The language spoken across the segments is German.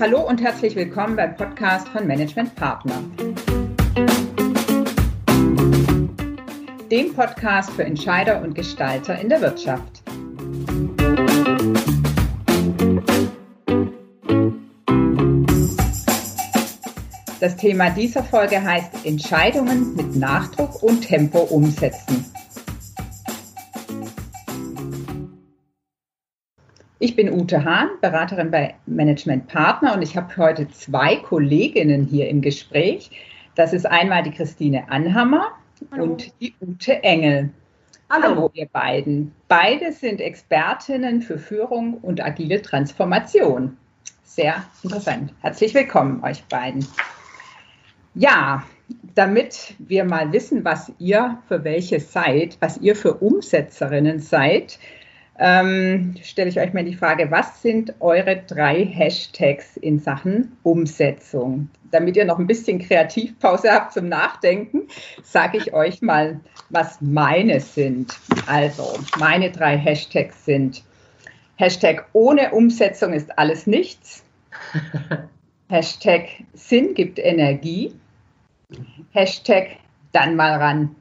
Hallo und herzlich willkommen beim Podcast von Management Partner. Dem Podcast für Entscheider und Gestalter in der Wirtschaft. Das Thema dieser Folge heißt Entscheidungen mit Nachdruck und Tempo umsetzen. Ich bin Ute Hahn, Beraterin bei Management Partner und ich habe heute zwei Kolleginnen hier im Gespräch. Das ist einmal die Christine Anhammer Hallo. und die Ute Engel. Hallo. Hallo, ihr beiden. Beide sind Expertinnen für Führung und agile Transformation. Sehr interessant. Herzlich willkommen euch beiden. Ja, damit wir mal wissen, was ihr für welche seid, was ihr für Umsetzerinnen seid, ähm, stelle ich euch mal die Frage, was sind eure drei Hashtags in Sachen Umsetzung? Damit ihr noch ein bisschen Kreativpause habt zum Nachdenken, sage ich euch mal, was meine sind. Also, meine drei Hashtags sind Hashtag ohne Umsetzung ist alles nichts. Hashtag Sinn gibt Energie. Hashtag dann mal ran.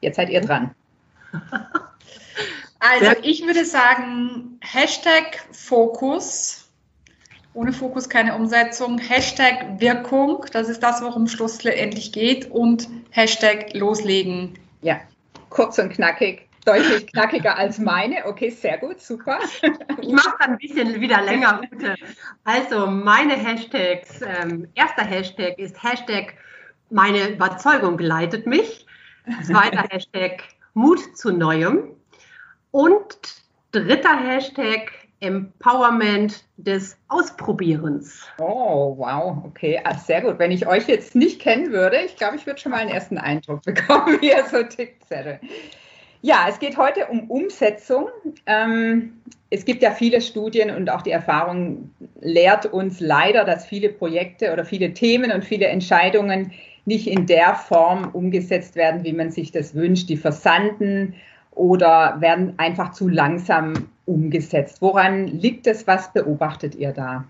Jetzt seid ihr dran. Also ich würde sagen, Hashtag Fokus. Ohne Fokus keine Umsetzung. Hashtag Wirkung. Das ist das, worum Schluss endlich geht. Und Hashtag Loslegen. Ja, kurz und knackig. Deutlich knackiger als meine. Okay, sehr gut, super. Ich mache ein bisschen wieder länger, Ute. Also meine Hashtags. Ähm, erster Hashtag ist Hashtag meine Überzeugung leitet mich. Zweiter Hashtag Mut zu Neuem. Und dritter Hashtag Empowerment des Ausprobierens. Oh, wow, okay, Ach, sehr gut. Wenn ich euch jetzt nicht kennen würde, ich glaube, ich würde schon mal einen ersten Eindruck bekommen, wie ihr so tickt, Zettel. Ja, es geht heute um Umsetzung. Ähm, es gibt ja viele Studien und auch die Erfahrung lehrt uns leider, dass viele Projekte oder viele Themen und viele Entscheidungen nicht in der Form umgesetzt werden, wie man sich das wünscht. Die versanden oder werden einfach zu langsam umgesetzt? Woran liegt es? Was beobachtet ihr da?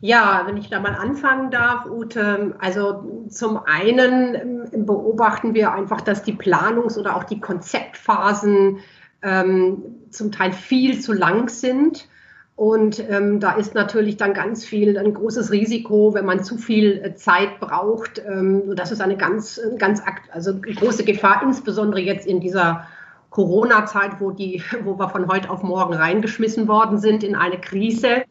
Ja, wenn ich da mal anfangen darf, Ute. Also zum einen ähm, beobachten wir einfach, dass die Planungs- oder auch die Konzeptphasen ähm, zum Teil viel zu lang sind und ähm, da ist natürlich dann ganz viel, ein großes Risiko, wenn man zu viel äh, Zeit braucht. Ähm, das ist eine ganz, ganz also große Gefahr, insbesondere jetzt in dieser Corona-Zeit, wo, die, wo wir von heute auf morgen reingeschmissen worden sind in eine Krise.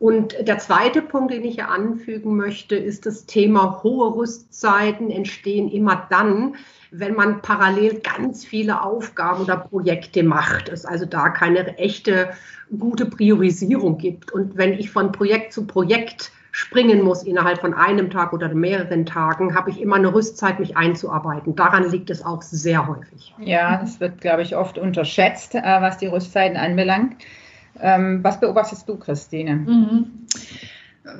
Und der zweite Punkt, den ich hier anfügen möchte, ist das Thema hohe Rüstzeiten entstehen immer dann, wenn man parallel ganz viele Aufgaben oder Projekte macht. Es also da keine echte gute Priorisierung gibt. Und wenn ich von Projekt zu Projekt springen muss innerhalb von einem Tag oder mehreren Tagen, habe ich immer eine Rüstzeit, mich einzuarbeiten. Daran liegt es auch sehr häufig. Ja, das wird, glaube ich, oft unterschätzt, äh, was die Rüstzeiten anbelangt. Ähm, was beobachtest du, Christine? Mhm.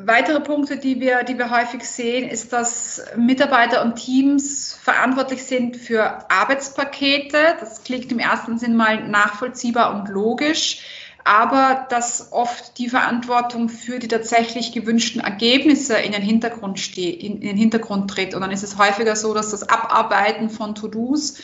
Weitere Punkte, die wir, die wir häufig sehen, ist, dass Mitarbeiter und Teams verantwortlich sind für Arbeitspakete. Das klingt im ersten Sinn mal nachvollziehbar und logisch aber dass oft die Verantwortung für die tatsächlich gewünschten Ergebnisse in den Hintergrund steht, in, in den Hintergrund tritt. Und dann ist es häufiger so, dass das Abarbeiten von To-Dos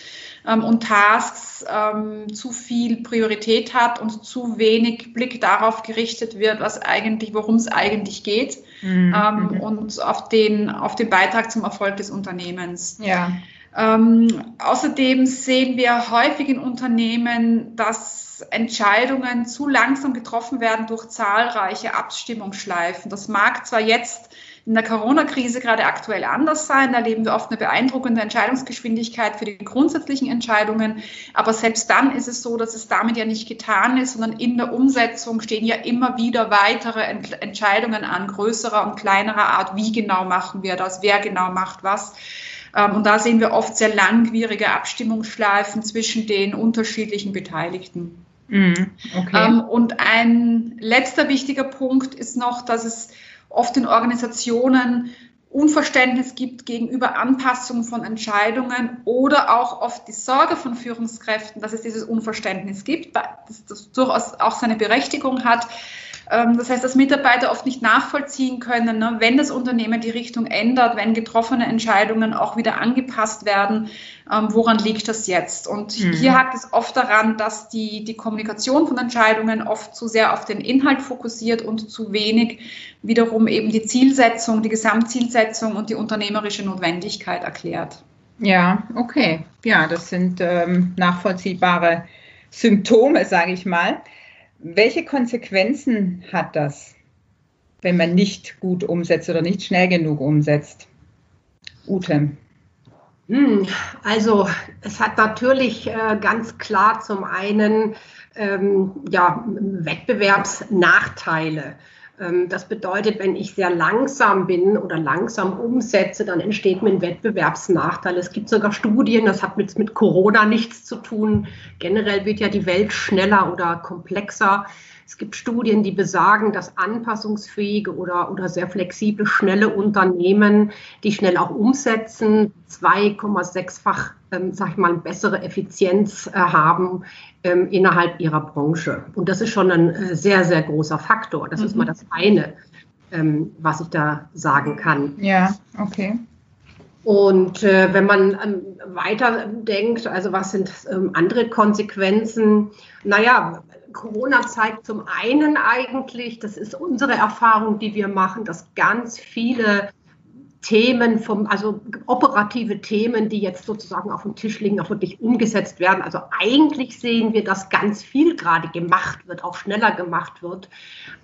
ähm, und Tasks ähm, zu viel Priorität hat und zu wenig Blick darauf gerichtet wird, was eigentlich, worum es eigentlich geht mhm. ähm, mhm. und auf den, auf den Beitrag zum Erfolg des Unternehmens. Ja. Ähm, außerdem sehen wir häufig in Unternehmen, dass Entscheidungen zu langsam getroffen werden durch zahlreiche Abstimmungsschleifen. Das mag zwar jetzt in der Corona-Krise gerade aktuell anders sein. Da erleben wir oft eine beeindruckende Entscheidungsgeschwindigkeit für die grundsätzlichen Entscheidungen. Aber selbst dann ist es so, dass es damit ja nicht getan ist, sondern in der Umsetzung stehen ja immer wieder weitere Entscheidungen an, größerer und kleinerer Art. Wie genau machen wir das? Wer genau macht was? Ähm, und da sehen wir oft sehr langwierige Abstimmungsschleifen zwischen den unterschiedlichen Beteiligten. Mhm, okay. Ähm, und ein letzter wichtiger Punkt ist noch, dass es oft in Organisationen Unverständnis gibt gegenüber Anpassung von Entscheidungen oder auch oft die Sorge von Führungskräften, dass es dieses Unverständnis gibt, dass das durchaus auch seine Berechtigung hat. Ähm, das heißt, dass Mitarbeiter oft nicht nachvollziehen können, ne, wenn das Unternehmen die Richtung ändert, wenn getroffene Entscheidungen auch wieder angepasst werden, ähm, woran liegt das jetzt? Und mhm. hier hakt es oft daran, dass die, die Kommunikation von Entscheidungen oft zu sehr auf den Inhalt fokussiert und zu wenig wiederum eben die Zielsetzung, die Gesamtzielsetzung und die unternehmerische Notwendigkeit erklärt. Ja, okay. Ja, das sind ähm, nachvollziehbare Symptome, sage ich mal. Welche Konsequenzen hat das, wenn man nicht gut umsetzt oder nicht schnell genug umsetzt? Ute. Hm, also es hat natürlich äh, ganz klar zum einen ähm, ja, Wettbewerbsnachteile. Ähm, das bedeutet, wenn ich sehr langsam bin oder langsam umsetze, dann entsteht mir ein Wettbewerbsnachteil. Es gibt sogar Studien, das hat mit, mit Corona nichts zu tun. Generell wird ja die Welt schneller oder komplexer. Es gibt Studien, die besagen, dass anpassungsfähige oder, oder sehr flexible, schnelle Unternehmen, die schnell auch umsetzen, 2,6-fach, ähm, sag ich mal, bessere Effizienz äh, haben ähm, innerhalb ihrer Branche. Und das ist schon ein äh, sehr, sehr großer Faktor. Das mhm. ist mal das eine, ähm, was ich da sagen kann. Ja, okay. Und äh, wenn man ähm, weiter denkt, also was sind ähm, andere Konsequenzen? Naja, Corona zeigt zum einen eigentlich, das ist unsere Erfahrung, die wir machen, dass ganz viele Themen vom, also operative Themen, die jetzt sozusagen auf dem Tisch liegen, auch wirklich umgesetzt werden. Also eigentlich sehen wir, dass ganz viel gerade gemacht wird, auch schneller gemacht wird.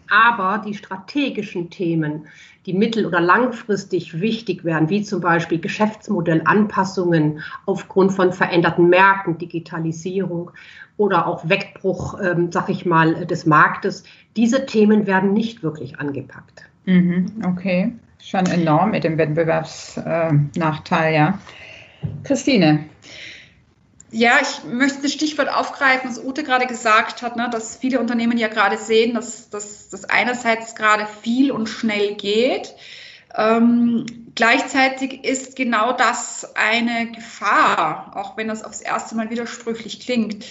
Aber die strategischen Themen, die mittel- oder langfristig wichtig werden, wie zum Beispiel Geschäftsmodellanpassungen aufgrund von veränderten Märkten, Digitalisierung oder auch Wegbruch, ähm, sag ich mal, des Marktes, diese Themen werden nicht wirklich angepackt. Mhm, okay schon enorm mit dem Wettbewerbsnachteil, ja. Christine. Ja, ich möchte das Stichwort aufgreifen, was Ute gerade gesagt hat, ne, dass viele Unternehmen ja gerade sehen, dass das einerseits gerade viel und schnell geht. Ähm, gleichzeitig ist genau das eine Gefahr, auch wenn das aufs erste Mal widersprüchlich klingt.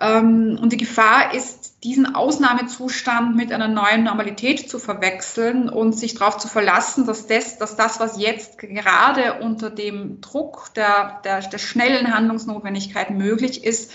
Ähm, und die Gefahr ist diesen Ausnahmezustand mit einer neuen Normalität zu verwechseln und sich darauf zu verlassen, dass das, dass das, was jetzt gerade unter dem Druck der, der, der schnellen Handlungsnotwendigkeit möglich ist,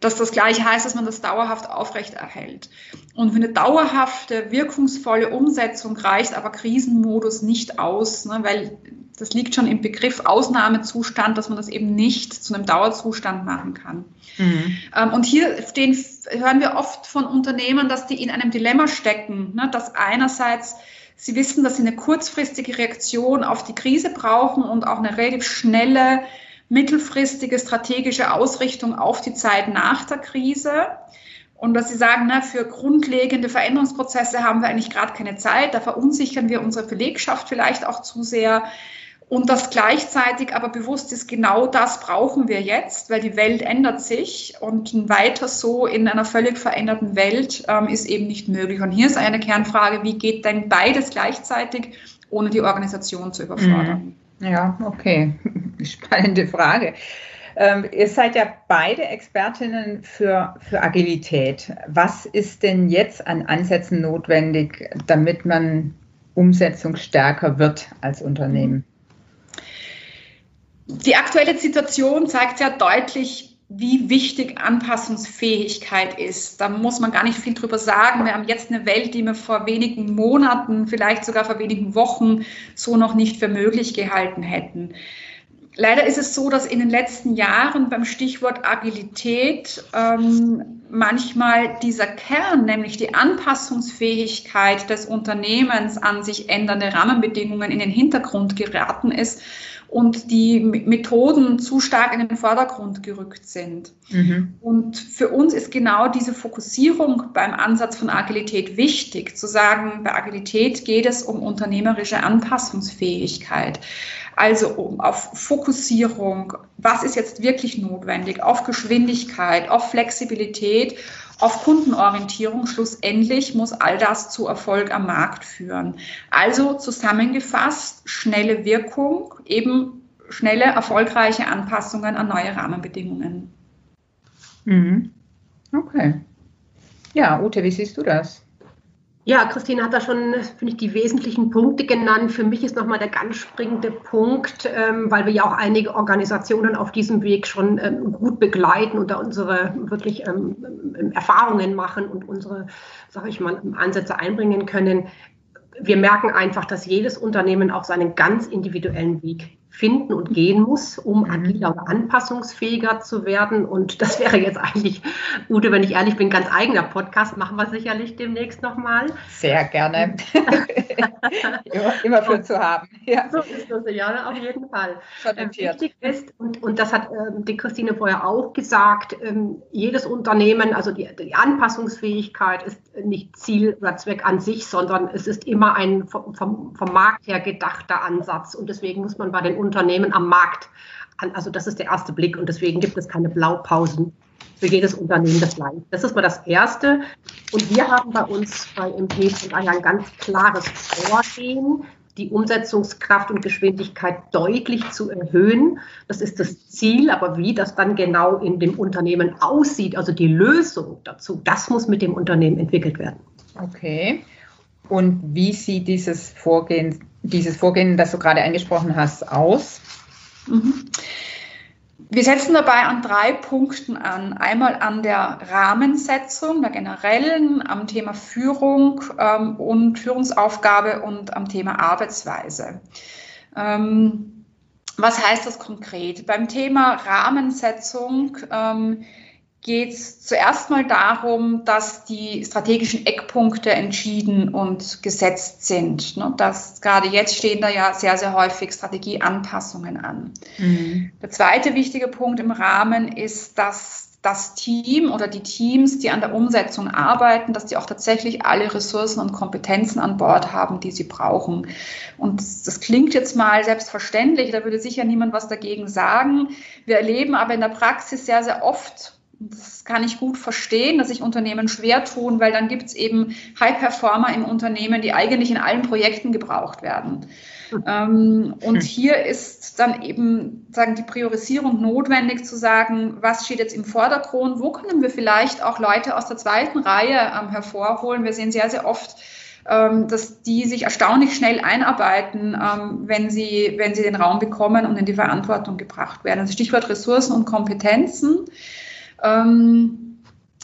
dass das gleiche heißt, dass man das dauerhaft aufrechterhält. Und für eine dauerhafte, wirkungsvolle Umsetzung reicht aber Krisenmodus nicht aus, ne, weil das liegt schon im Begriff Ausnahmezustand, dass man das eben nicht zu einem Dauerzustand machen kann. Mhm. Ähm, und hier stehen, hören wir oft von Unternehmen, dass die in einem Dilemma stecken, ne, dass einerseits sie wissen, dass sie eine kurzfristige Reaktion auf die Krise brauchen und auch eine relativ schnelle, mittelfristige strategische Ausrichtung auf die Zeit nach der Krise. Und dass Sie sagen, na, für grundlegende Veränderungsprozesse haben wir eigentlich gerade keine Zeit, da verunsichern wir unsere Belegschaft vielleicht auch zu sehr. Und das gleichzeitig aber bewusst ist, genau das brauchen wir jetzt, weil die Welt ändert sich und ein weiter so in einer völlig veränderten Welt ähm, ist eben nicht möglich. Und hier ist eine Kernfrage, wie geht denn beides gleichzeitig, ohne die Organisation zu überfordern? Mhm. Ja, okay. Spannende Frage. Ähm, ihr seid ja beide Expertinnen für, für Agilität. Was ist denn jetzt an Ansätzen notwendig, damit man umsetzungsstärker wird als Unternehmen? Die aktuelle Situation zeigt ja deutlich, wie wichtig Anpassungsfähigkeit ist. Da muss man gar nicht viel drüber sagen. Wir haben jetzt eine Welt, die wir vor wenigen Monaten, vielleicht sogar vor wenigen Wochen so noch nicht für möglich gehalten hätten. Leider ist es so, dass in den letzten Jahren beim Stichwort Agilität ähm, manchmal dieser Kern, nämlich die Anpassungsfähigkeit des Unternehmens an sich ändernde Rahmenbedingungen in den Hintergrund geraten ist und die Methoden zu stark in den Vordergrund gerückt sind. Mhm. Und für uns ist genau diese Fokussierung beim Ansatz von Agilität wichtig, zu sagen, bei Agilität geht es um unternehmerische Anpassungsfähigkeit. Also um, auf Fokussierung, was ist jetzt wirklich notwendig, auf Geschwindigkeit, auf Flexibilität auf Kundenorientierung. Schlussendlich muss all das zu Erfolg am Markt führen. Also zusammengefasst, schnelle Wirkung, eben schnelle, erfolgreiche Anpassungen an neue Rahmenbedingungen. Mhm. Okay. Ja, Ute, wie siehst du das? Ja, Christine hat da schon, finde ich, die wesentlichen Punkte genannt. Für mich ist nochmal der ganz springende Punkt, ähm, weil wir ja auch einige Organisationen auf diesem Weg schon ähm, gut begleiten und da unsere wirklich ähm, ähm Erfahrungen machen und unsere, sage ich mal, Ansätze einbringen können. Wir merken einfach, dass jedes Unternehmen auch seinen ganz individuellen Weg finden und gehen muss, um mhm. agiler und anpassungsfähiger zu werden. Und das wäre jetzt eigentlich, Ute, wenn ich ehrlich bin, ganz eigener Podcast. Machen wir sicherlich demnächst nochmal. Sehr gerne. immer, immer für zu haben. Ja. So ist das, ja, auf jeden Fall. Ähm, wichtig ist, und, und das hat ähm, die Christine vorher auch gesagt, ähm, jedes Unternehmen, also die, die Anpassungsfähigkeit ist nicht Ziel oder Zweck an sich, sondern es ist immer ein vom, vom, vom Markt her gedachter Ansatz. Und deswegen muss man bei den Unternehmen am Markt. Also das ist der erste Blick und deswegen gibt es keine Blaupausen für jedes Unternehmen das gleiche. Das ist mal das Erste. Und wir haben bei uns bei MP daher ein ganz klares Vorgehen, die Umsetzungskraft und Geschwindigkeit deutlich zu erhöhen. Das ist das Ziel, aber wie das dann genau in dem Unternehmen aussieht, also die Lösung dazu, das muss mit dem Unternehmen entwickelt werden. Okay. Und wie sieht dieses Vorgehen dieses Vorgehen, das du gerade angesprochen hast, aus? Mhm. Wir setzen dabei an drei Punkten an. Einmal an der Rahmensetzung, der generellen, am Thema Führung ähm, und Führungsaufgabe und am Thema Arbeitsweise. Ähm, was heißt das konkret? Beim Thema Rahmensetzung ähm, geht es zuerst mal darum, dass die strategischen Eckpunkte entschieden und gesetzt sind. Ne? Dass gerade jetzt stehen da ja sehr, sehr häufig Strategieanpassungen an. Mhm. Der zweite wichtige Punkt im Rahmen ist, dass das Team oder die Teams, die an der Umsetzung arbeiten, dass die auch tatsächlich alle Ressourcen und Kompetenzen an Bord haben, die sie brauchen. Und das klingt jetzt mal selbstverständlich, da würde sicher niemand was dagegen sagen. Wir erleben aber in der Praxis sehr, sehr oft, das kann ich gut verstehen, dass sich Unternehmen schwer tun, weil dann gibt es eben High-Performer im Unternehmen, die eigentlich in allen Projekten gebraucht werden. Ähm, und hm. hier ist dann eben sagen die Priorisierung notwendig zu sagen, was steht jetzt im Vordergrund, wo können wir vielleicht auch Leute aus der zweiten Reihe ähm, hervorholen. Wir sehen sehr, sehr oft, ähm, dass die sich erstaunlich schnell einarbeiten, wenn, sie, wenn sie den Raum bekommen und in die Verantwortung gebracht werden. Also Stichwort Ressourcen und Kompetenzen. Ähm,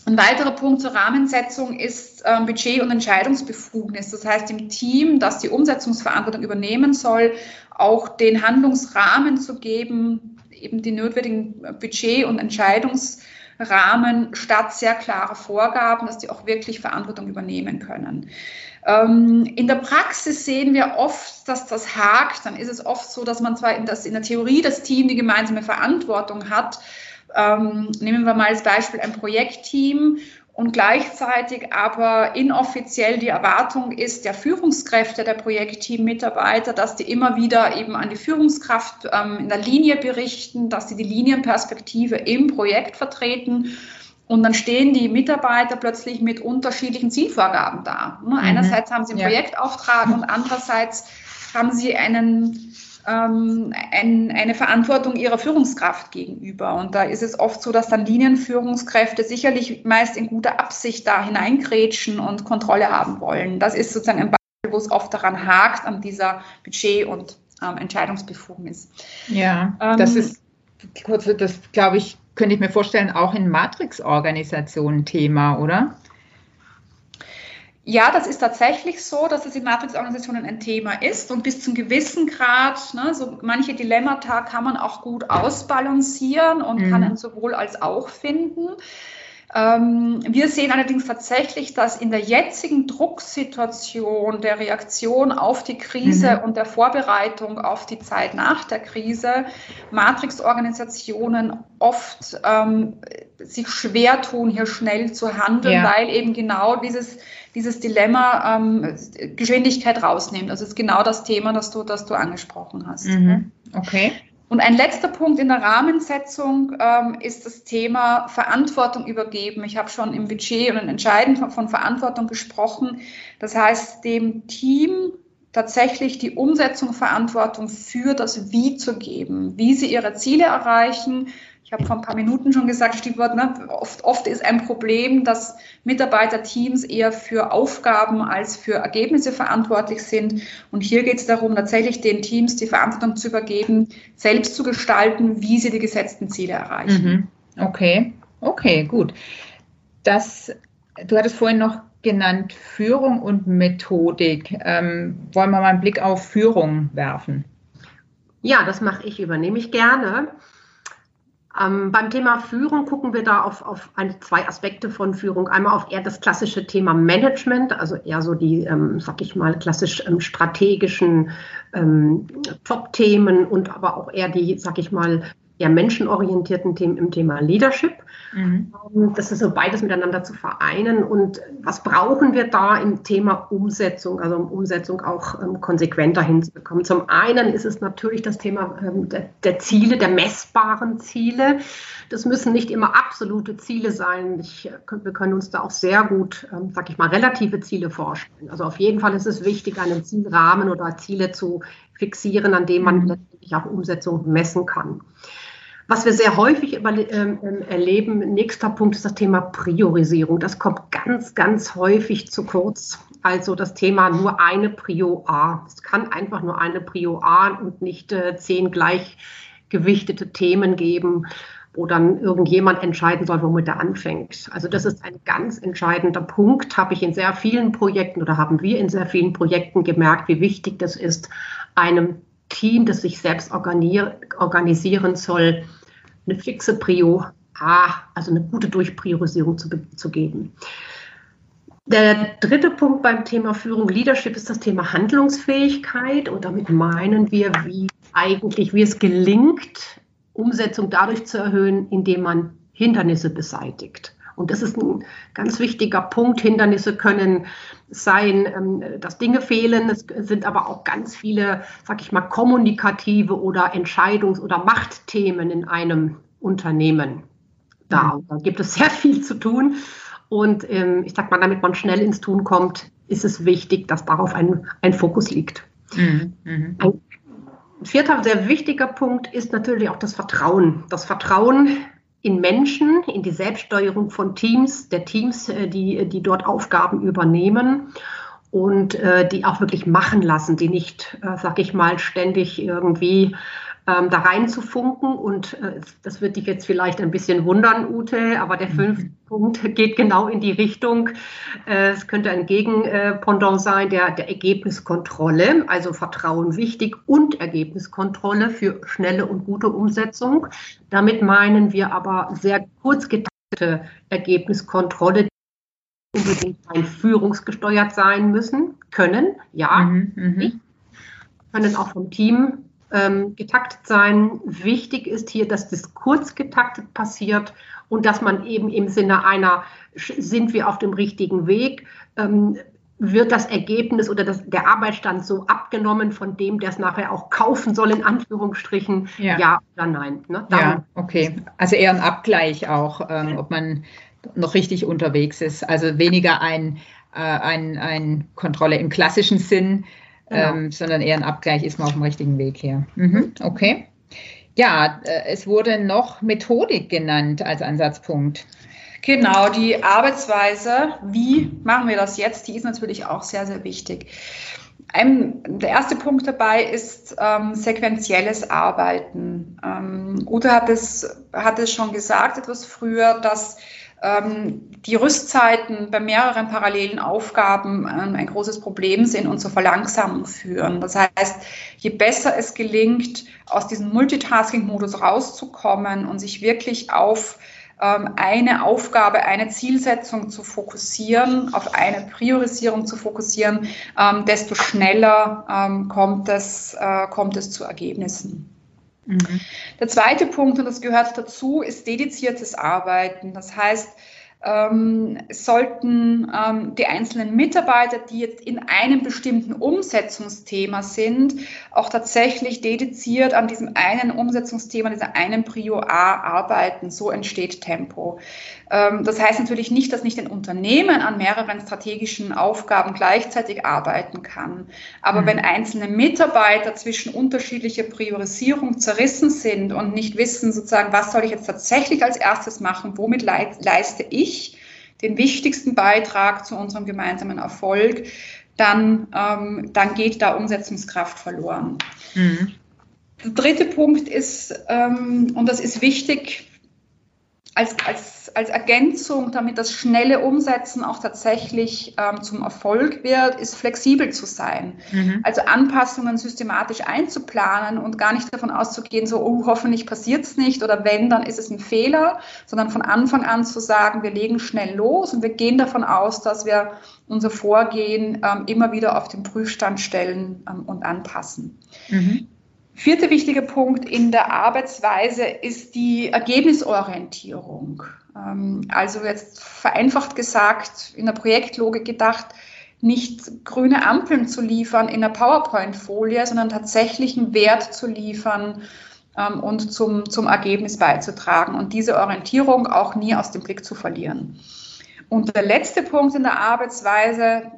ein weiterer Punkt zur Rahmensetzung ist ähm, Budget- und Entscheidungsbefugnis. Das heißt, im Team, das die Umsetzungsverantwortung übernehmen soll, auch den Handlungsrahmen zu geben, eben die notwendigen Budget- und Entscheidungsrahmen statt sehr klarer Vorgaben, dass die auch wirklich Verantwortung übernehmen können. Ähm, in der Praxis sehen wir oft, dass das hakt. Dann ist es oft so, dass man zwar in, das, in der Theorie das Team die gemeinsame Verantwortung hat, ähm, nehmen wir mal als Beispiel ein Projektteam und gleichzeitig aber inoffiziell die Erwartung ist der Führungskräfte, der Projektteam-Mitarbeiter, dass die immer wieder eben an die Führungskraft ähm, in der Linie berichten, dass sie die Linienperspektive im Projekt vertreten. Und dann stehen die Mitarbeiter plötzlich mit unterschiedlichen Zielvorgaben da. Ne? Mhm. Einerseits haben sie einen ja. Projektauftrag und andererseits haben sie einen ähm, ein, eine Verantwortung ihrer Führungskraft gegenüber. Und da ist es oft so, dass dann Linienführungskräfte sicherlich meist in guter Absicht da hineingrätschen und Kontrolle haben wollen. Das ist sozusagen ein Beispiel, wo es oft daran hakt, an dieser Budget- und ähm, Entscheidungsbefugnis. Ja, ähm, das ist kurz, das glaube ich, könnte ich mir vorstellen, auch in Matrix-Organisationen Thema, oder? Ja, das ist tatsächlich so, dass es in Matrixorganisationen ein Thema ist und bis zum gewissen Grad, ne, so manche Dilemmata kann man auch gut ausbalancieren und mhm. kann ein sowohl als auch finden. Ähm, wir sehen allerdings tatsächlich, dass in der jetzigen Drucksituation der Reaktion auf die Krise mhm. und der Vorbereitung auf die Zeit nach der Krise Matrixorganisationen oft ähm, sich schwer tun, hier schnell zu handeln, ja. weil eben genau dieses dieses Dilemma ähm, Geschwindigkeit rausnimmt. Also es ist genau das Thema, das du, das du angesprochen hast. Mhm. Okay. Und ein letzter Punkt in der Rahmensetzung ähm, ist das Thema Verantwortung übergeben. Ich habe schon im Budget und im Entscheiden von, von Verantwortung gesprochen. Das heißt, dem Team tatsächlich die Umsetzung Verantwortung für das Wie zu geben, wie sie ihre Ziele erreichen, Ich habe vor ein paar Minuten schon gesagt, Stichwort, ne, oft, oft ist ein Problem, dass Mitarbeiterteams eher für Aufgaben als für Ergebnisse verantwortlich sind. Und hier geht es darum, tatsächlich den Teams die Verantwortung zu übergeben, selbst zu gestalten, wie sie die gesetzten Ziele erreichen. Mhm. Okay, okay, gut. Das, du hattest vorhin noch genannt Führung und Methodik. Ähm, wollen wir mal einen Blick auf Führung werfen? Ja, das mache ich, übernehme ich gerne. Ähm, beim Thema Führung gucken wir da auf, auf eine, zwei Aspekte von Führung. Einmal auf eher das klassische Thema Management, also eher so die, ähm, sag ich mal, klassisch ähm, strategischen ähm, Top-Themen und aber auch eher die, sag ich mal, eher menschenorientierten Themen im Thema Leadership. Mhm. Ähm, das ist so beides miteinander zu vereinen. Und was brauchen wir da im Thema Umsetzung, also um Umsetzung auch ähm, konsequenter hinzubekommen? Zum einen ist es natürlich das Thema ähm, der, der, Ziele, der messbaren Ziele. Das müssen nicht immer absolute Ziele sein. Ich, wir können uns da auch sehr gut, ähm, sag ich mal, relative Ziele vorstellen. Also auf jeden Fall ist es wichtig, einen Zielrahmen oder Ziele zu fixieren, an dem man letztendlich auch Umsetzung messen kann. Was wir sehr häufig ähm, ähm, erleben, nächster Punkt ist das Thema Priorisierung. Das kommt ganz, ganz häufig zu kurz. Also das Thema nur eine Prio A. Es kann einfach nur eine Prio A und nicht äh, zehn gleichgewichtete Themen geben, wo dann irgendjemand entscheiden soll, womit er anfängt. Also das ist ein ganz entscheidender Punkt, habe ich in sehr vielen Projekten oder haben wir in sehr vielen Projekten gemerkt, wie wichtig das ist, einem Team, das sich selbst organisieren soll, eine fixe Prio A, also eine gute Durchpriorisierung zu, zu geben. Der dritte Punkt beim Thema Führung Leadership ist das Thema Handlungsfähigkeit. Und damit meinen wir, wie eigentlich, wie es gelingt, Umsetzung dadurch zu erhöhen, indem man Hindernisse beseitigt. Und das ist ein ganz wichtiger Punkt. Hindernisse können sein, ähm, dass Dinge fehlen. Es sind aber auch ganz viele, sag ich mal, kommunikative oder Entscheidungs- oder Machtthemen in einem Unternehmen da. Mhm. Da gibt es sehr viel zu tun. Und ähm, ich sag mal, damit man schnell ins Tun kommt, ist es wichtig, dass darauf ein, ein Fokus liegt. Mhm. Mhm. Ein vierter sehr wichtiger Punkt ist natürlich auch das Vertrauen. Das Vertrauen in Menschen, in die Selbststeuerung von Teams, der Teams, äh, die, die dort Aufgaben übernehmen und äh, die auch wirklich machen lassen, die nicht, äh, sag ich mal, ständig irgendwie ähm, da reinzufunken. Und äh, das wird dich jetzt vielleicht ein bisschen wundern, Ute, aber der fünfte mhm. Punkt geht genau in die Richtung. Äh, es könnte ein Gegenpendant sein, der, der Ergebniskontrolle, also Vertrauen wichtig und Ergebniskontrolle für schnelle und gute Umsetzung. Damit meinen wir aber sehr kurz getaktete Ergebniskontrolle, die unbedingt ein führungsgesteuert sein müssen, können, ja, mhm, mhm. können auch vom Team ähm, getaktet sein. Wichtig ist hier, dass das kurz getaktet passiert und dass man eben im Sinne einer, sind wir auf dem richtigen Weg, ähm, wird das Ergebnis oder das, der Arbeitsstand so abgenommen von dem, der es nachher auch kaufen soll, in Anführungsstrichen, ja, ja oder nein. Ne? ja, okay. Also eher ein Abgleich auch, ähm, ob man noch richtig unterwegs ist. Also weniger ein, äh, ein, ein Kontrolle im klassischen Sinn, genau. ähm, sondern eher ein Abgleich, ist man auf dem richtigen Weg hier. Mhm, okay. Ja, äh, es wurde noch Methodik genannt als Ansatzpunkt. Genau, die Arbeitsweise, wie machen wir das jetzt, die ist natürlich auch sehr, sehr wichtig. Ein, der erste Punkt dabei ist ähm, sequenzielles Arbeiten. Ähm, Ute hat es, hat es schon gesagt etwas früher, dass die Rüstzeiten bei mehreren parallelen Aufgaben ähm, ein großes Problem sind und zur Verlangsamung führen. Das heißt, je besser es gelingt, aus diesem Multitasking-Modus rauszukommen und sich wirklich auf ähm, eine Aufgabe, eine Zielsetzung zu fokussieren, auf eine Priorisierung zu fokussieren, desto schneller kommt es, äh, kommt es zu Ergebnissen. Mhm. Der zweite Punkt, und das gehört dazu, ist dediziertes Arbeiten. Das heißt, ähm, sollten ähm, die einzelnen Mitarbeiter, die jetzt in einem bestimmten Umsetzungsthema sind, auch tatsächlich dediziert an diesem einen Umsetzungsthema, dieser einen Prio A arbeiten. So entsteht Tempo. Ähm, das heißt natürlich nicht, dass nicht ein Unternehmen an mehreren strategischen Aufgaben gleichzeitig arbeiten kann. Aber mhm. wenn einzelne Mitarbeiter zwischen unterschiedlicher Priorisierung zerrissen sind und nicht wissen, sozusagen, was soll ich jetzt tatsächlich als erstes machen, womit leiste ich den wichtigsten Beitrag zu unserem gemeinsamen Erfolg, dann, ähm, dann geht da Umsetzungskraft verloren. Mhm. Der dritte Punkt ist, ähm, und das ist wichtig, als, als, als Ergänzung, damit das schnelle Umsetzen auch tatsächlich ähm, zum Erfolg wird, ist flexibel zu sein. Mhm. Also Anpassungen systematisch einzuplanen und gar nicht davon auszugehen, so, oh, hoffentlich passiert es nicht oder wenn, dann ist es ein Fehler, sondern von Anfang an zu sagen, wir legen schnell los und wir gehen davon aus, dass wir unser Vorgehen ähm, immer wieder auf den Prüfstand stellen ähm, und anpassen. Mhm. Vierter wichtiger Punkt in der Arbeitsweise ist die Ergebnisorientierung. Ähm, also jetzt vereinfacht gesagt, in der Projektlogik gedacht, nicht grüne Ampeln zu liefern in der PowerPoint-Folie, sondern tatsächlich einen Wert zu liefern ähm, und zum, zum Ergebnis beizutragen und diese Orientierung auch nie aus dem Blick zu verlieren. Und der letzte Punkt in der Arbeitsweise,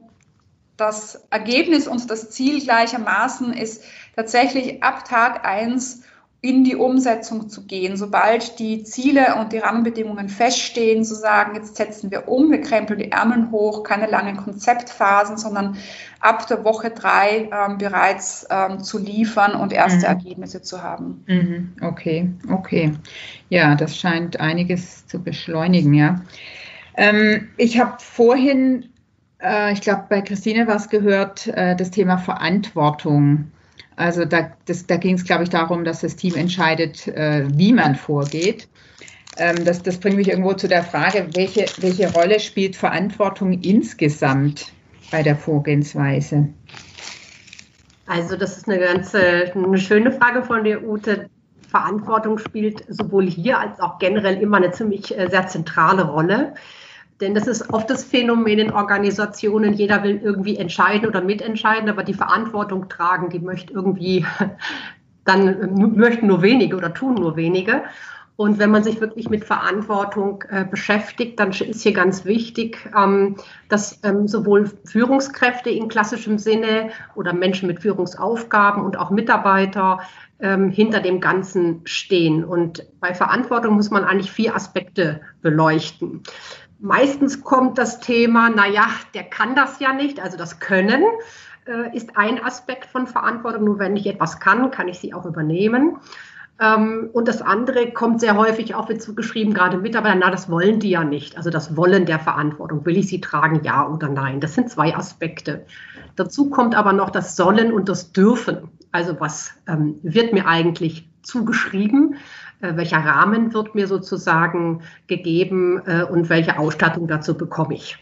das Ergebnis und das Ziel gleichermaßen ist tatsächlich ab Tag 1 in die Umsetzung zu gehen, sobald die Ziele und die Rahmenbedingungen feststehen, zu sagen, jetzt setzen wir um, wir krempeln die Ärmel hoch, keine langen Konzeptphasen, sondern ab der Woche drei ähm, bereits ähm, zu liefern und erste mhm. Ergebnisse zu haben. Mhm. Okay, okay. Ja, das scheint einiges zu beschleunigen, ja. Ähm, ich habe vorhin äh, ich glaube, bei Christine war es gehört, äh, das Thema Verantwortung. Also da, da ging es, glaube ich, darum, dass das Team entscheidet, äh, wie man vorgeht. Ähm, das, das bringt mich irgendwo zu der Frage, welche, welche Rolle spielt Verantwortung insgesamt bei der Vorgehensweise? Also das ist eine ganz eine schöne Frage von der Ute. Verantwortung spielt sowohl hier als auch generell immer eine ziemlich sehr zentrale Rolle. Denn das ist oft das Phänomen in Organisationen, jeder will irgendwie entscheiden oder mitentscheiden, aber die Verantwortung tragen, die möchte irgendwie, dann möchten nur wenige oder tun nur wenige. Und wenn man sich wirklich mit Verantwortung äh, beschäftigt, dann ist hier ganz wichtig, ähm, dass ähm, sowohl Führungskräfte in klassischem Sinne oder Menschen mit Führungsaufgaben und auch Mitarbeiter ähm, hinter dem Ganzen stehen. Und bei Verantwortung muss man eigentlich vier Aspekte beleuchten. Meistens kommt das Thema, naja, der kann das ja nicht, also das Können äh, ist ein Aspekt von Verantwortung. Nur wenn ich etwas kann, kann ich sie auch übernehmen. Ähm, und das andere kommt sehr häufig auch wird zugeschrieben, gerade Mitarbeiter, na, das wollen die ja nicht. Also das Wollen der Verantwortung. Will ich sie tragen, ja oder nein? Das sind zwei Aspekte. Dazu kommt aber noch das Sollen und das Dürfen. Also was ähm, wird mir eigentlich zugeschrieben? Äh, welcher Rahmen wird mir sozusagen gegeben äh, und welche Ausstattung dazu bekomme ich.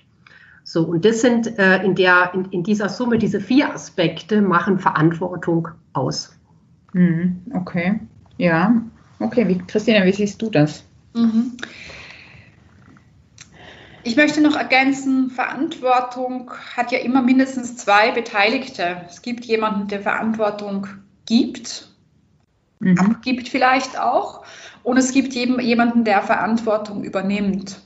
So, und das sind äh, in, der, in, in dieser Summe, diese vier Aspekte machen Verantwortung aus. Mhm, okay, ja. Okay, wie, Christina, wie siehst du das? Mhm. Ich möchte noch ergänzen, Verantwortung hat ja immer mindestens zwei Beteiligte. Es gibt jemanden, der Verantwortung gibt mhm. abgibt vielleicht auch. Und es gibt jemanden, der Verantwortung übernimmt.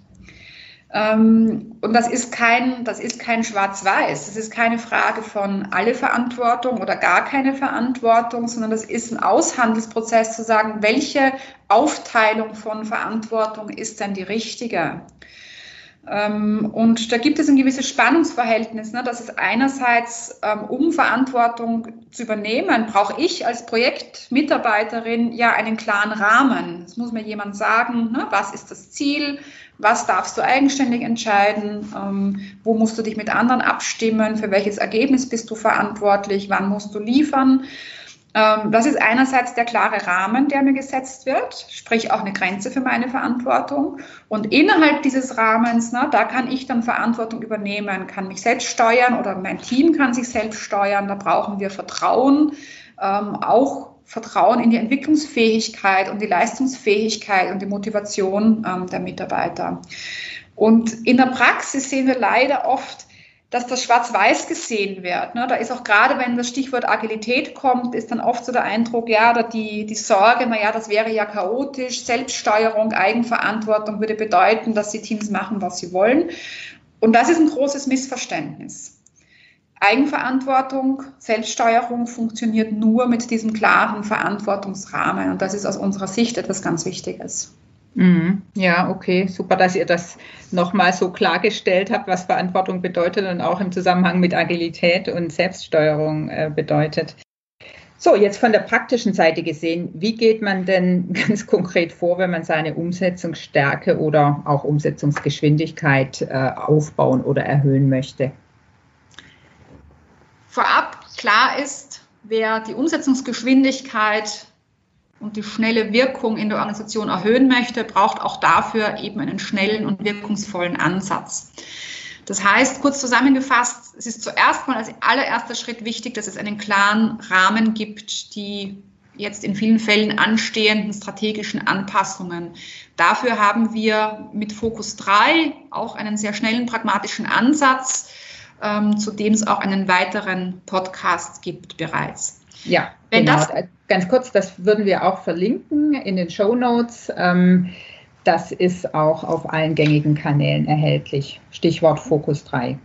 Ähm, und das ist kein, das ist kein Schwarz-Weiß. Das ist keine Frage von alle Verantwortung oder gar keine Verantwortung, sondern das ist ein Aushandelsprozess zu sagen, welche Aufteilung von Verantwortung ist denn die richtige? Ähm, und da gibt es ein gewisses Spannungsverhältnis, ne, dass es einerseits, ähm, um Verantwortung zu übernehmen, brauche ich als Projektmitarbeiterin ja einen klaren Rahmen. Es muss mir jemand sagen, ne, was ist das Ziel, was darfst du eigenständig entscheiden, ähm, wo musst du dich mit anderen abstimmen, für welches Ergebnis bist du verantwortlich, wann musst du liefern. Ähm, das ist einerseits der klare Rahmen, der mir gesetzt wird, sprich auch eine Grenze für meine Verantwortung. Und innerhalb dieses Rahmens, na, da kann ich dann Verantwortung übernehmen, kann mich selbst steuern oder mein Team kann sich selbst steuern. Da brauchen wir Vertrauen, ähm, auch Vertrauen in die Entwicklungsfähigkeit und die Leistungsfähigkeit und die Motivation ähm, der Mitarbeiter. Und in der Praxis sehen wir leider oft, dass das schwarz-weiß gesehen wird. Ne? Da ist auch gerade, wenn das Stichwort Agilität kommt, ist dann oft so der Eindruck, ja, oder die, die Sorge, naja, das wäre ja chaotisch, Selbststeuerung, Eigenverantwortung würde bedeuten, dass die Teams machen, was sie wollen. Und das ist ein großes Missverständnis. Eigenverantwortung, Selbststeuerung funktioniert nur mit diesem klaren Verantwortungsrahmen. Und das ist aus unserer Sicht etwas ganz Wichtiges. Mhm. Ja, okay, super, dass ihr das nochmal so klargestellt habt, was Verantwortung bedeutet und auch im Zusammenhang mit Agilität und Selbststeuerung äh, bedeutet. So, jetzt von der praktischen Seite gesehen, wie geht man denn ganz konkret vor, wenn man seine Umsetzungsstärke oder auch Umsetzungsgeschwindigkeit äh, aufbauen oder erhöhen möchte? Vorab klar ist, wer die Umsetzungsgeschwindigkeit und die schnelle Wirkung in der Organisation erhöhen möchte, braucht auch dafür eben einen schnellen und wirkungsvollen Ansatz. Das heißt, kurz zusammengefasst, es ist zuerst mal als allererster Schritt wichtig, dass es einen klaren Rahmen gibt, die jetzt in vielen Fällen anstehenden strategischen Anpassungen. Dafür haben wir mit Fokus 3 auch einen sehr schnellen pragmatischen Ansatz, ähm, zu dem es auch einen weiteren Podcast gibt bereits. Ja, Wenn genau. Das, Ganz kurz, das würden wir auch verlinken in den Show Notes. Ähm, das ist auch auf allen gängigen Kanälen erhältlich. Stichwort Fokus 3.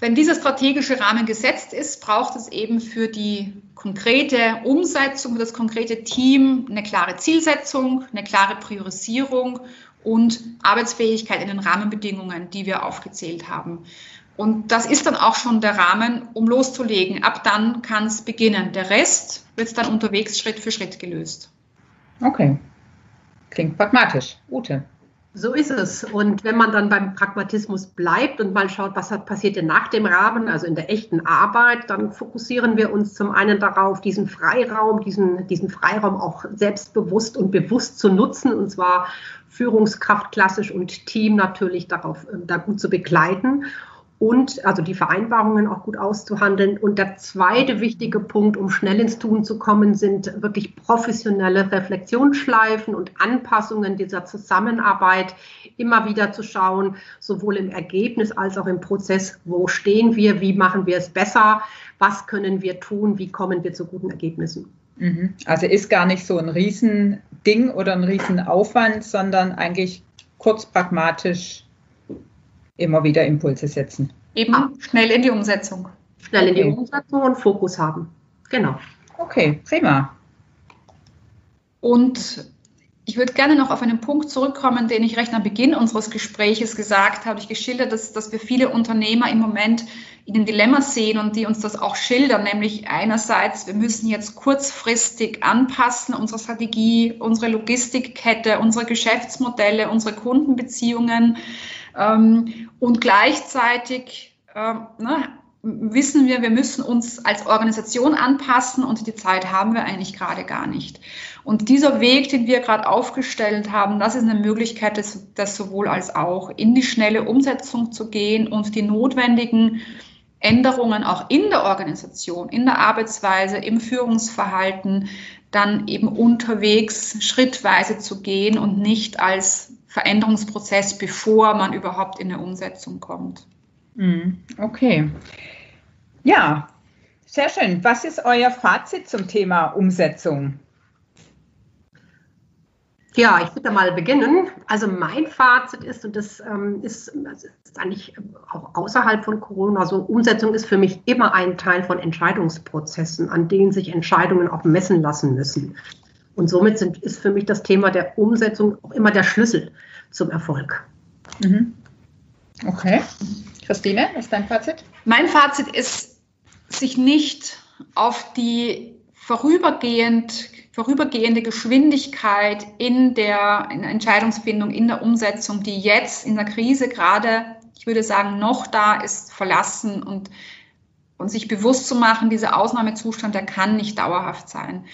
Wenn dieser strategische Rahmen gesetzt ist, braucht es eben für die konkrete Umsetzung, für das konkrete Team eine klare Zielsetzung, eine klare Priorisierung und Arbeitsfähigkeit in den Rahmenbedingungen, die wir aufgezählt haben. Und das ist dann auch schon der Rahmen, um loszulegen. Ab dann kann es beginnen. Der Rest wird dann unterwegs Schritt für Schritt gelöst. Okay. Klingt pragmatisch. Ute. So ist es. Und wenn man dann beim Pragmatismus bleibt und mal schaut, was hat passiert denn nach dem Rahmen, also in der echten Arbeit, dann fokussieren wir uns zum einen darauf, diesen Freiraum, diesen, diesen Freiraum auch selbstbewusst und bewusst zu nutzen, und zwar Führungskraft klassisch und Team natürlich darauf, äh, da gut zu begleiten und also die Vereinbarungen auch gut auszuhandeln. Und der zweite wichtige Punkt, um schnell ins Tun zu kommen, sind wirklich professionelle Reflexionsschleifen und Anpassungen dieser Zusammenarbeit. Immer wieder zu schauen, sowohl im Ergebnis als auch im Prozess, wo stehen wir, wie machen wir es besser, was können wir tun, wie kommen wir zu guten Ergebnissen. Mhm. Also ist gar nicht so ein Riesending oder ein Riesenaufwand, sondern eigentlich kurz pragmatisch immer wieder Impulse setzen. Eben ah. schnell in die Umsetzung. Schnell okay. in die Umsetzung und Fokus haben. Genau. Okay, prima. Und ich würde gerne noch auf einen Punkt zurückkommen, den ich recht am Beginn unseres Gespräches gesagt habe. Ich geschildert, dass, dass wir viele Unternehmer im Moment in den Dilemmas sehen und die uns das auch schildern, nämlich einerseits, wir müssen jetzt kurzfristig anpassen, unsere Strategie, unsere Logistikkette, unsere Geschäftsmodelle, unsere Kundenbeziehungen. Ähm, und gleichzeitig ähm, ne, wissen wir, wir müssen uns als Organisation anpassen und die Zeit haben wir eigentlich gerade gar nicht. Und dieser Weg, den wir gerade aufgestellt haben, das ist eine Möglichkeit, das, das sowohl als auch in die schnelle Umsetzung zu gehen und die notwendigen Änderungen auch in der Organisation, in der Arbeitsweise, im Führungsverhalten dann eben unterwegs schrittweise zu gehen und nicht als Veränderungsprozess, bevor man überhaupt in eine Umsetzung kommt. Mhm. Okay. Ja, sehr schön. Was ist euer Fazit zum Thema Umsetzung? Ja, ich würde mal beginnen. Also mein Fazit ist, und das ähm, ist, das ist eigentlich auch außerhalb von Corona so, Umsetzung ist für mich immer ein Teil von Entscheidungsprozessen, an denen sich Entscheidungen auch messen lassen müssen. Und somit sind, ist für mich das Thema der Umsetzung auch immer der Schlüssel zum Erfolg. Mhm. Okay. Christine, was ist dein Fazit? Mein Fazit ist, sich nicht auf die vorübergehend, vorübergehende Geschwindigkeit in der, in der Entscheidungsfindung, in der Umsetzung, die jetzt in der Krise gerade, ich würde sagen, noch da ist, verlassen und und sich bewusst zu machen, dieser Ausnahmezustand, der kann nicht dauerhaft sein.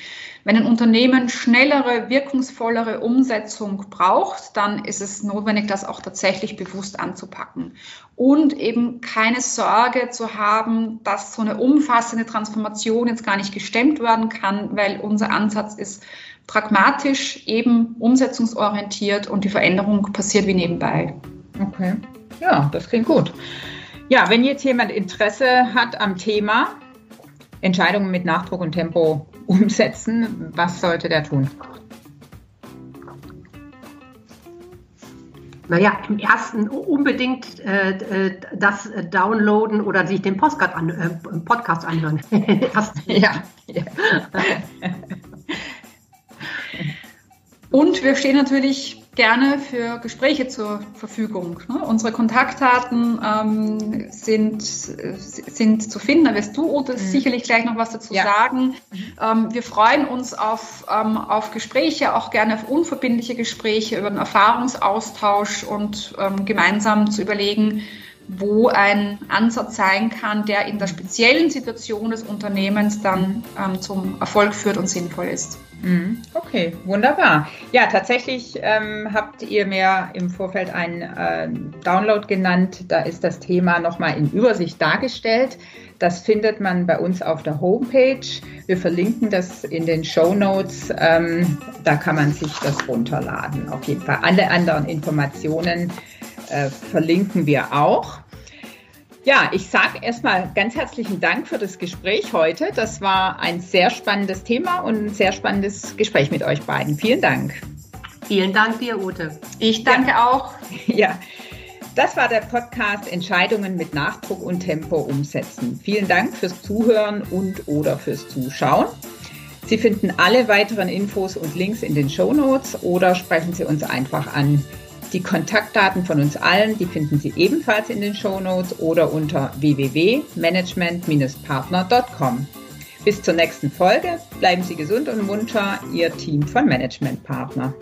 Wenn ein Unternehmen schnellere, wirkungsvollere Umsetzung braucht, dann ist es notwendig, das auch tatsächlich bewusst anzupacken. Und eben keine Sorge zu haben, dass so eine umfassende Transformation jetzt gar nicht gestemmt werden kann, weil unser Ansatz ist pragmatisch, eben umsetzungsorientiert und die Veränderung passiert wie nebenbei. Okay, ja, das klingt gut. Ja, wenn jetzt jemand Interesse hat am Thema Entscheidungen mit Nachdruck und Tempo umsetzen, was sollte der tun? Naja, im ersten unbedingt äh, äh das downloaden oder sich den Podcast, an, äh, Podcast anhören. ja. ja. Und wir stehen natürlich gerne für Gespräche zur Verfügung. Ne? Unsere Kontaktdaten ähm, sind, sind zu finden. Da wirst du, Ute, mhm. sicherlich gleich noch was dazu ja. sagen. Ähm, wir freuen uns auf, ähm, auf Gespräche, auch gerne auf unverbindliche Gespräche über den Erfahrungsaustausch und ähm, gemeinsam zu überlegen, wo ein Ansatz sein kann, der in der speziellen Situation des Unternehmens dann ähm, zum Erfolg führt und sinnvoll ist. Mhm. Okay, wunderbar. Ja, tatsächlich ähm, habt ihr mir im Vorfeld einen äh, Download genannt. Da ist das Thema nochmal in Übersicht dargestellt. Das findet man bei uns auf der Homepage. Wir verlinken das in den Show Notes. Ähm, da kann man sich das runterladen. Auf jeden Fall. Alle anderen Informationen äh, verlinken wir auch. Ja, ich sage erstmal ganz herzlichen Dank für das Gespräch heute. Das war ein sehr spannendes Thema und ein sehr spannendes Gespräch mit euch beiden. Vielen Dank. Vielen Dank dir, Ute. Ich danke ja. auch. Ja, das war der Podcast Entscheidungen mit Nachdruck und Tempo umsetzen. Vielen Dank fürs Zuhören und oder fürs Zuschauen. Sie finden alle weiteren Infos und Links in den Show Notes oder sprechen Sie uns einfach an. Die Kontaktdaten von uns allen, die finden Sie ebenfalls in den Show Notes oder unter www.management-partner.com. Bis zur nächsten Folge. Bleiben Sie gesund und munter, Ihr Team von Management Partner.